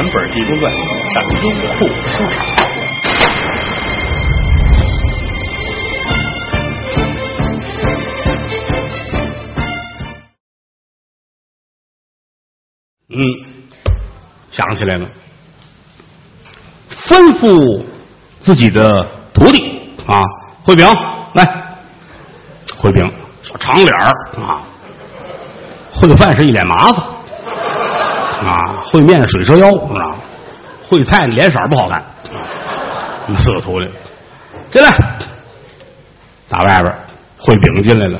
全本《济公传》，上优酷书场。嗯，想起来了，吩咐自己的徒弟啊，慧平来，慧平小长脸儿啊，烩饭是一脸麻子烩面水蛇腰是吧？烩菜脸色不好看，四个徒弟进来，打外边烩饼进来了，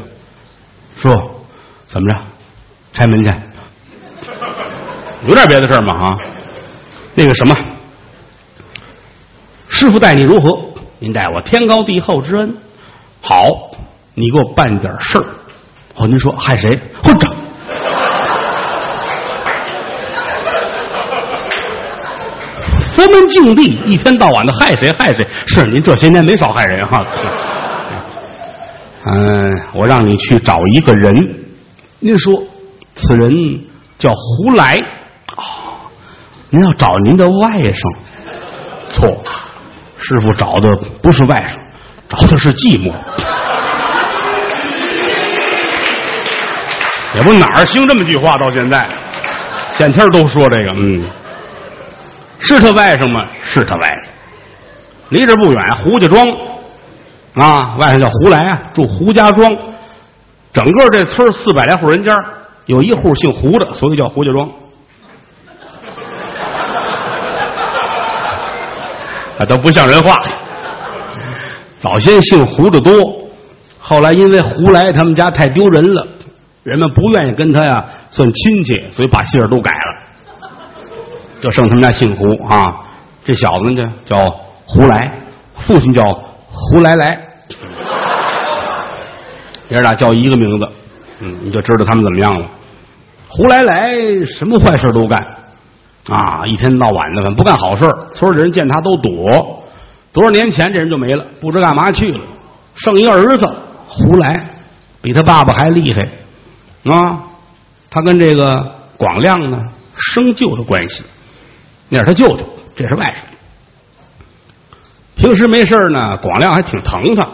师傅怎么着，拆门去。有点别的事儿吗？啊，那个什么，师傅待你如何？您待我天高地厚之恩。好，你给我办点事儿。哦，您说害谁？混账！佛门净地，一天到晚的害谁害谁？是您这些年没少害人哈。嗯，我让你去找一个人，您说此人叫胡来。您要找您的外甥，错，师傅找的不是外甥，找的是寂寞。也不哪儿兴这么句话，到现在，见天都说这个，嗯，是他外甥吗？是他外甥，离这不远，胡家庄，啊，外甥叫胡来啊，住胡家庄，整个这村四百来户人家，有一户姓胡的，所以叫胡家庄。啊，都不像人话。早先姓胡的多，后来因为胡来他们家太丢人了，人们不愿意跟他呀算亲戚，所以把姓儿都改了，就剩他们家姓胡啊。这小子呢叫胡来，父亲叫胡来来，爷俩叫一个名字，嗯，你就知道他们怎么样了。胡来来什么坏事都干。啊，一天到晚的，不干好事村里人见他都躲。多少年前这人就没了，不知干嘛去了。剩一个儿子胡来，比他爸爸还厉害啊！他跟这个广亮呢生舅的关系，那是他舅舅，这是外甥。平时没事呢，广亮还挺疼他，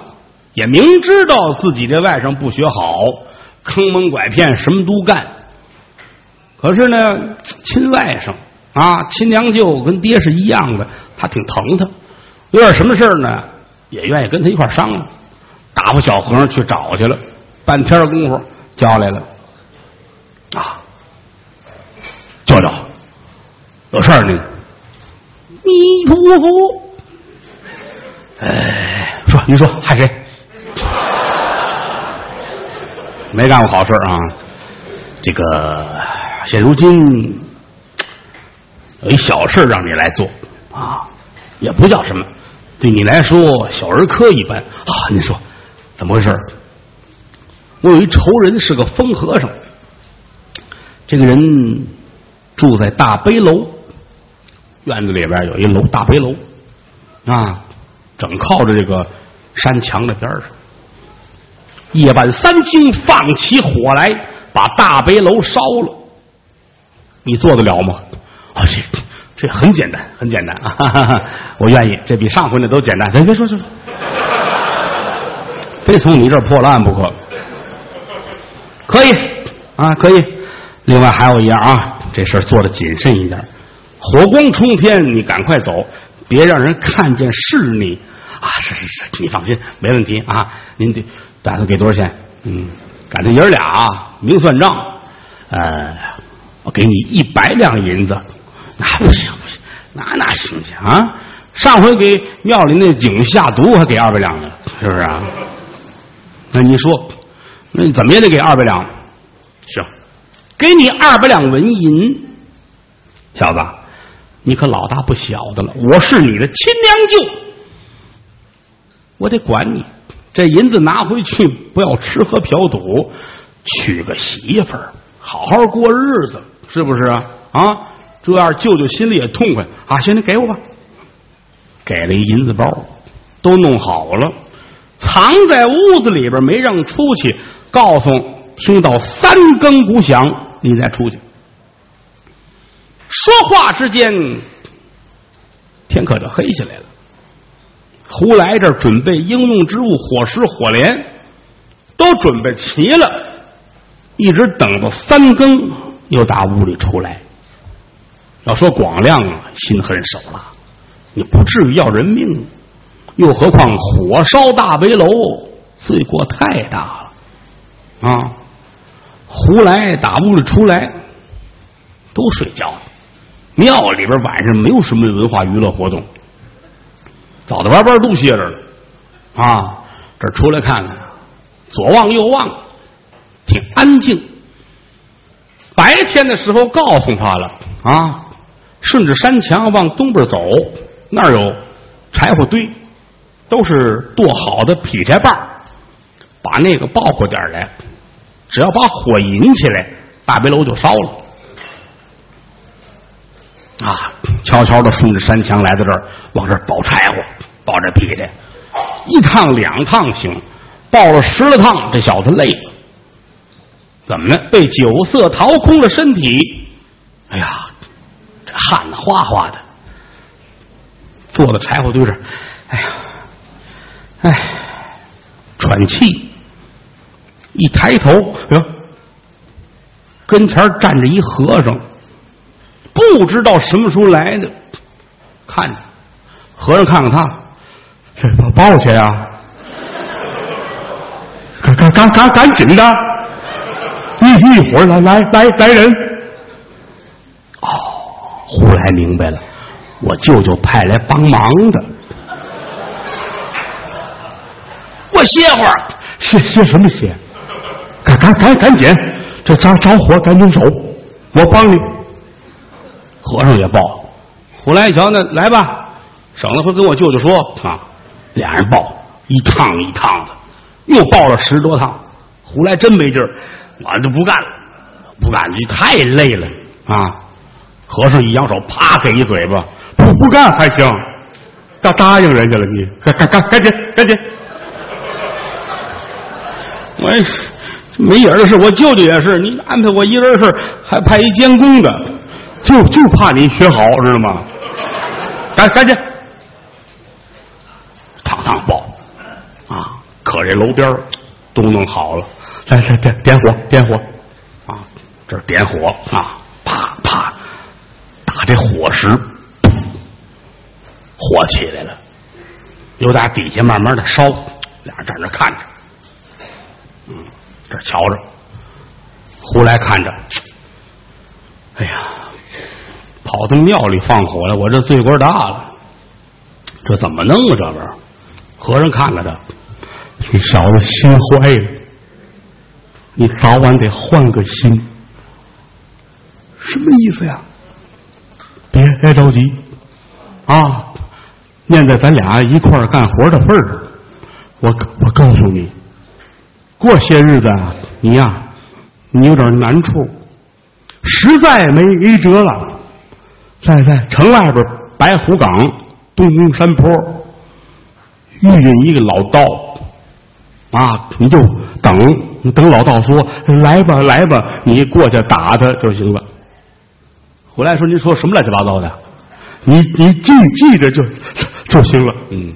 也明知道自己这外甥不学好，坑蒙拐骗什么都干。可是呢，亲外甥。啊，亲娘舅跟爹是一样的，他挺疼他，有点什么事呢，也愿意跟他一块商量。打发小和尚去找去了，半天功夫叫来了。啊，舅舅，有事儿呢。弥陀佛。哎，说，您说害谁？没干过好事啊。这个现如今。有一小事让你来做啊，也不叫什么，对你来说小儿科一般啊。您说怎么回事？我有一仇人是个疯和尚，这个人住在大悲楼院子里边有一楼大悲楼啊，整靠着这个山墙的边上。夜半三更放起火来，把大悲楼烧了，你做得了吗？啊，这这很简单，很简单啊！我愿意，这比上回那都简单。咱别说这，非从你这儿破烂不可。可以啊，可以。另外还有一样啊，这事儿做的谨慎一点。火光冲天，你赶快走，别让人看见是你啊！是是是，你放心，没问题啊。您得打算给多少钱？嗯，赶上爷儿俩明算账，呃，我给你一百两银子。那不行不行，那哪行去啊？上回给庙里那井下毒，还给二百两呢，是不是啊？那你说，那怎么也得给二百两？行，给你二百两纹银。小子，你可老大不小的了，我是你的亲娘舅，我得管你。这银子拿回去，不要吃喝嫖赌，娶个媳妇儿，好好过日子，是不是啊？啊？这样舅舅心里也痛快啊！行，你给我吧。给了一银子包，都弄好了，藏在屋子里边，没让出去。告诉听到三更鼓响，你再出去。说话之间，天可就黑下来了。胡来这准备应用之物火石、火镰都准备齐了，一直等到三更，又打屋里出来。要说广亮啊，心狠手辣，你不至于要人命，又何况火烧大围楼，罪过太大了啊！胡来打屋里出来，都睡觉了。庙里边晚上没有什么文化娱乐活动，早的晚班都歇着了啊！这出来看看，左望右望，挺安静。白天的时候告诉他了啊。顺着山墙往东边走，那儿有柴火堆，都是剁好的劈柴棒把那个抱过点来，只要把火引起来，大白楼就烧了。啊，悄悄的顺着山墙来到这儿，往这儿抱柴火，抱着劈柴，一趟两趟行，抱了十来趟，这小子累了。怎么呢？被酒色掏空了身体。哎呀！这汗哗哗的，坐在柴火堆上，哎呀，哎，喘气。一抬头，哟，跟前站着一和尚，不知道什么时候来的。看着和尚，看看他，这抱去呀！赶赶赶赶赶紧的，一一会儿来来来来人。哦，忽然明白了，我舅舅派来帮忙的。我歇会儿，歇歇什么歇？赶赶赶赶紧，这着着火，赶紧走，我帮你。和尚也抱，胡来一瞧，那来吧，省得会跟我舅舅说啊。俩人抱，一趟一趟的，又抱了十多趟。胡来真没劲儿，我就不干了，不干，你太累了啊。和尚一扬手，啪给一嘴巴，不不干还行，答答应人家了，你赶赶赶赶紧赶紧！我没影儿的事，我舅舅也是，你安排我一人事，还派一监工的，就就怕你学好，知道吗？赶赶紧，烫烫包啊！可这楼边都弄好了，来来点点火点火啊！这点火啊！啪啪。打这火石，火起来了，又打底下慢慢的烧，俩人站那看着，嗯，这瞧着，胡来看着，哎呀，跑到庙里放火了，我这罪过大了，这怎么弄啊？这玩意，和尚看看他，你小子心坏了，你早晚得换个心，什么意思呀？别别着急，啊！念在咱俩一块儿干活的份儿上，我我告诉你，过些日子啊，你呀，你有点难处，实在没辙了，在在城外边白虎岗东宫山坡遇见一个老道，啊，你就等等老道说来吧来吧，你过去打他就行了。回来说：“您说什么乱七八糟的？你你记记着就就行了。嗯，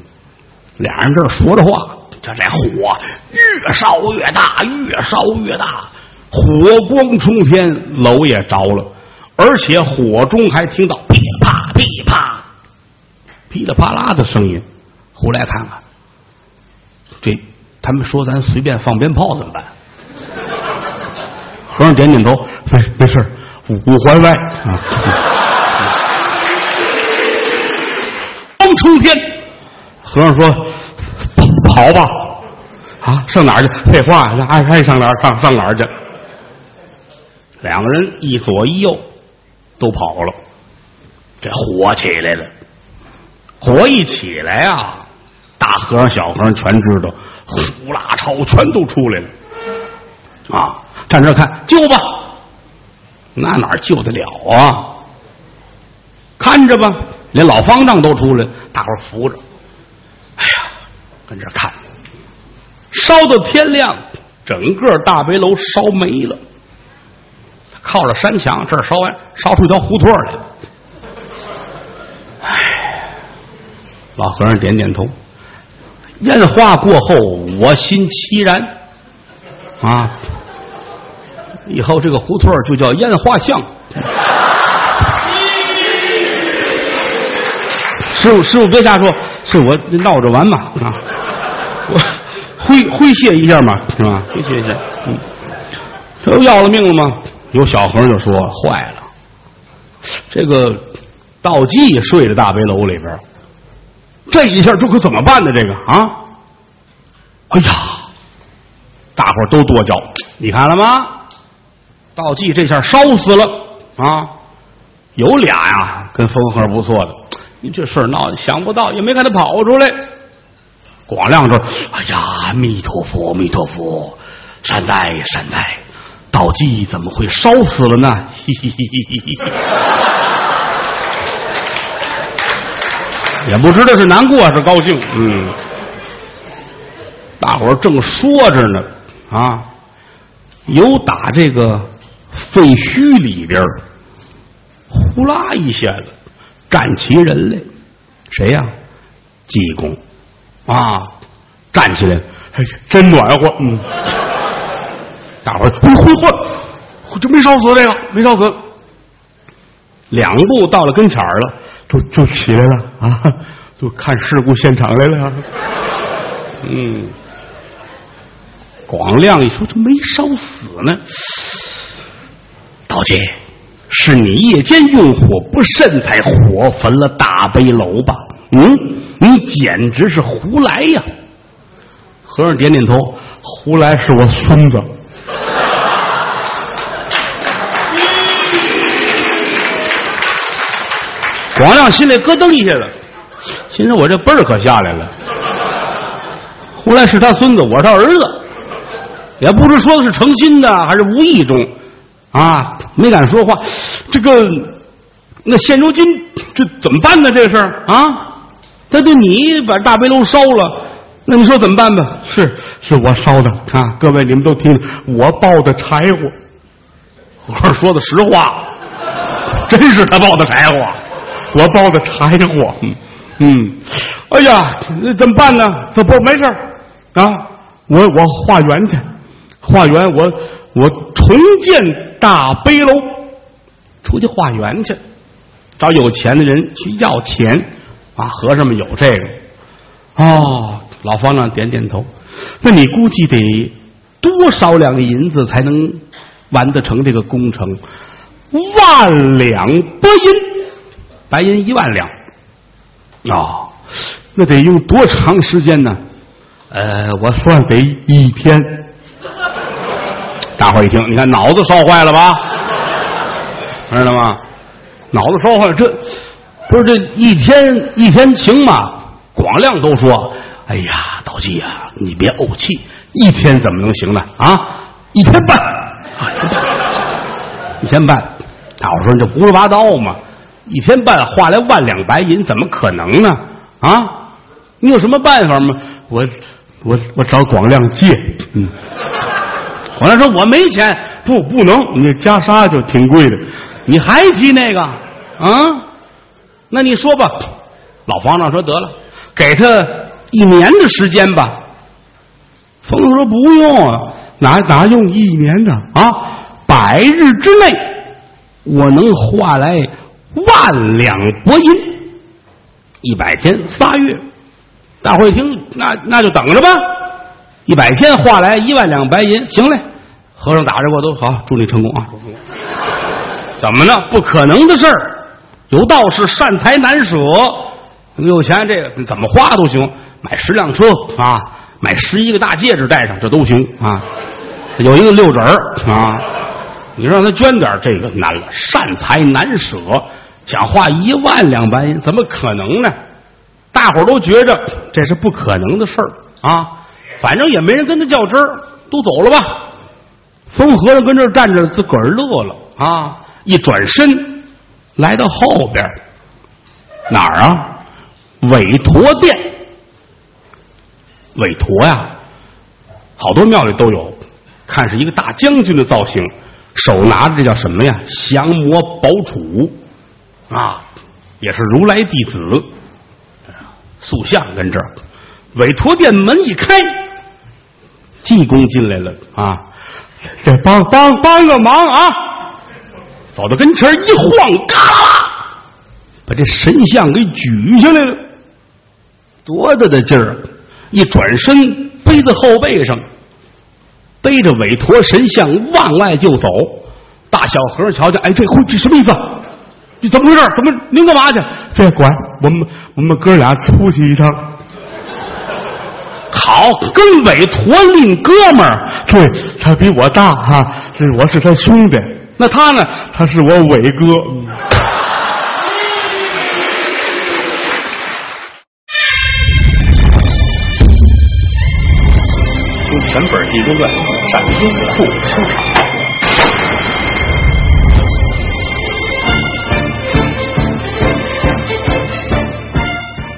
俩人这说着话，这这火越烧越大，越烧越大，火光冲天，楼也着了，而且火中还听到噼啪噼啪、噼里啪啦的声音。胡来看看，这他们说咱随便放鞭炮怎么办？和尚点点头，没没事。”五环外啊！光冲天，和尚说：“跑吧，啊，上哪儿去？废话，爱爱上哪儿上上哪儿去？”两个人一左一右都跑了，这火起来了。火一起来啊，大和尚、小和尚全知道，呼啦超全都出来了，啊，站这看救吧。那哪救得了啊？看着吧，连老方丈都出来，大伙扶着。哎呀，跟这看，烧到天亮，整个大白楼烧没了。他靠着山墙，这儿烧完，烧出一条胡同来。唉，老和尚点点头。烟花过后，我心凄然。啊，以后这个胡同就叫烟花巷。师傅，师傅别瞎说，是我闹着玩嘛啊！我诙诙谐一下嘛，是吧？诙谐一下，嗯，这不要了命了吗？有小和尚就说坏了，这个道济睡在大悲楼里边，这一下这可怎么办呢？这个啊，哎呀，大伙都跺脚，你看了吗？道济这下烧死了啊！有俩呀，跟风和不错的。你这事闹，想不到，也没看他跑出来。广亮说：“哎呀，弥陀佛，弥陀佛，善哉善哉，倒计怎么会烧死了呢？” 也不知道是难过还是高兴。嗯，大伙儿正说着呢，啊，有打这个废墟里边呼啦一下子。站起人来，谁呀？济公啊！站起来，哎，真暖和。嗯，大伙儿，嚯嚯，就没烧死这个，没烧死。两步到了跟前儿了，就就起来了啊，就看事故现场来了。嗯，广亮一说，这没烧死呢，道姐。是你夜间用火不慎，才火焚了大悲楼吧？嗯，你简直是胡来呀！和尚点点头，胡来是我孙子。广亮心里咯噔一下子，心说：“我这辈儿可下来了。”胡来是他孙子，我是他儿子，也不知说的是诚心的还是无意中。啊，没敢说话。这个，那现如今这怎么办呢？这事儿啊，他对你把大悲楼烧了，那你说怎么办吧？是，是我烧的啊！各位，你们都听，我抱的柴火。我说的实话，真是他抱的柴火，我抱的柴火。嗯，哎呀，怎么办呢？这不没事啊，我我化缘去，化缘我。我重建大悲楼，出去化缘去，找有钱的人去要钱啊！和尚们有这个哦。老方丈点点头，那你估计得多少两银子才能完得成这个工程？万两白银，白银一万两啊！那得用多长时间呢？呃，我算得一天。大伙一听，你看脑子烧坏了吧？知道吗？脑子烧坏，这不是这一天一天行吗？广亮都说：“哎呀，道济呀，你别怄气，一天怎么能行呢？啊，一天半，一天半。”大伙说：“你这胡说八道嘛！一天半花来万两白银，怎么可能呢？啊，你有什么办法吗？我我我找广亮借，嗯。”我来说我没钱，不不能，你袈裟就挺贵的，你还提那个啊？那你说吧，老方丈说得了，给他一年的时间吧。冯说不用，哪哪用一年呢？啊，百日之内，我能换来万两白银，一百天仨月。大伙一听，那那就等着吧。一百天换来一万两白银，行嘞。和尚打着过都好，祝你成功啊！怎么呢？不可能的事儿。有道是善财难舍，有钱这个怎么花都行，买十辆车啊，买十一个大戒指戴上这都行啊。有一个六指儿啊，你让他捐点这个难了，善财难舍，想花一万两白银，怎么可能呢？大伙都觉着这是不可能的事儿啊。反正也没人跟他较真儿，都走了吧。疯和尚跟这站着，自个儿乐了啊！一转身，来到后边哪儿啊？韦陀殿。韦陀呀，好多庙里都有，看是一个大将军的造型，手拿着这叫什么呀？降魔宝杵啊，也是如来弟子。塑像跟这儿，委托店门一开，济公进来了啊！这帮帮帮个忙啊！走到跟前一晃，嘎啦，把这神像给举下来了，多大的劲儿啊！一转身背在后背上，背着韦陀神像往外就走。大小和尚瞧瞧，哎，这会这什么意思？你怎么回事？怎么您干嘛去？这管我们，我们哥俩出去一趟。好，跟韦陀另哥们儿，对他比我大哈，这我是他兄弟，那他呢？他是我伟哥。全本《地中传》上优酷收场。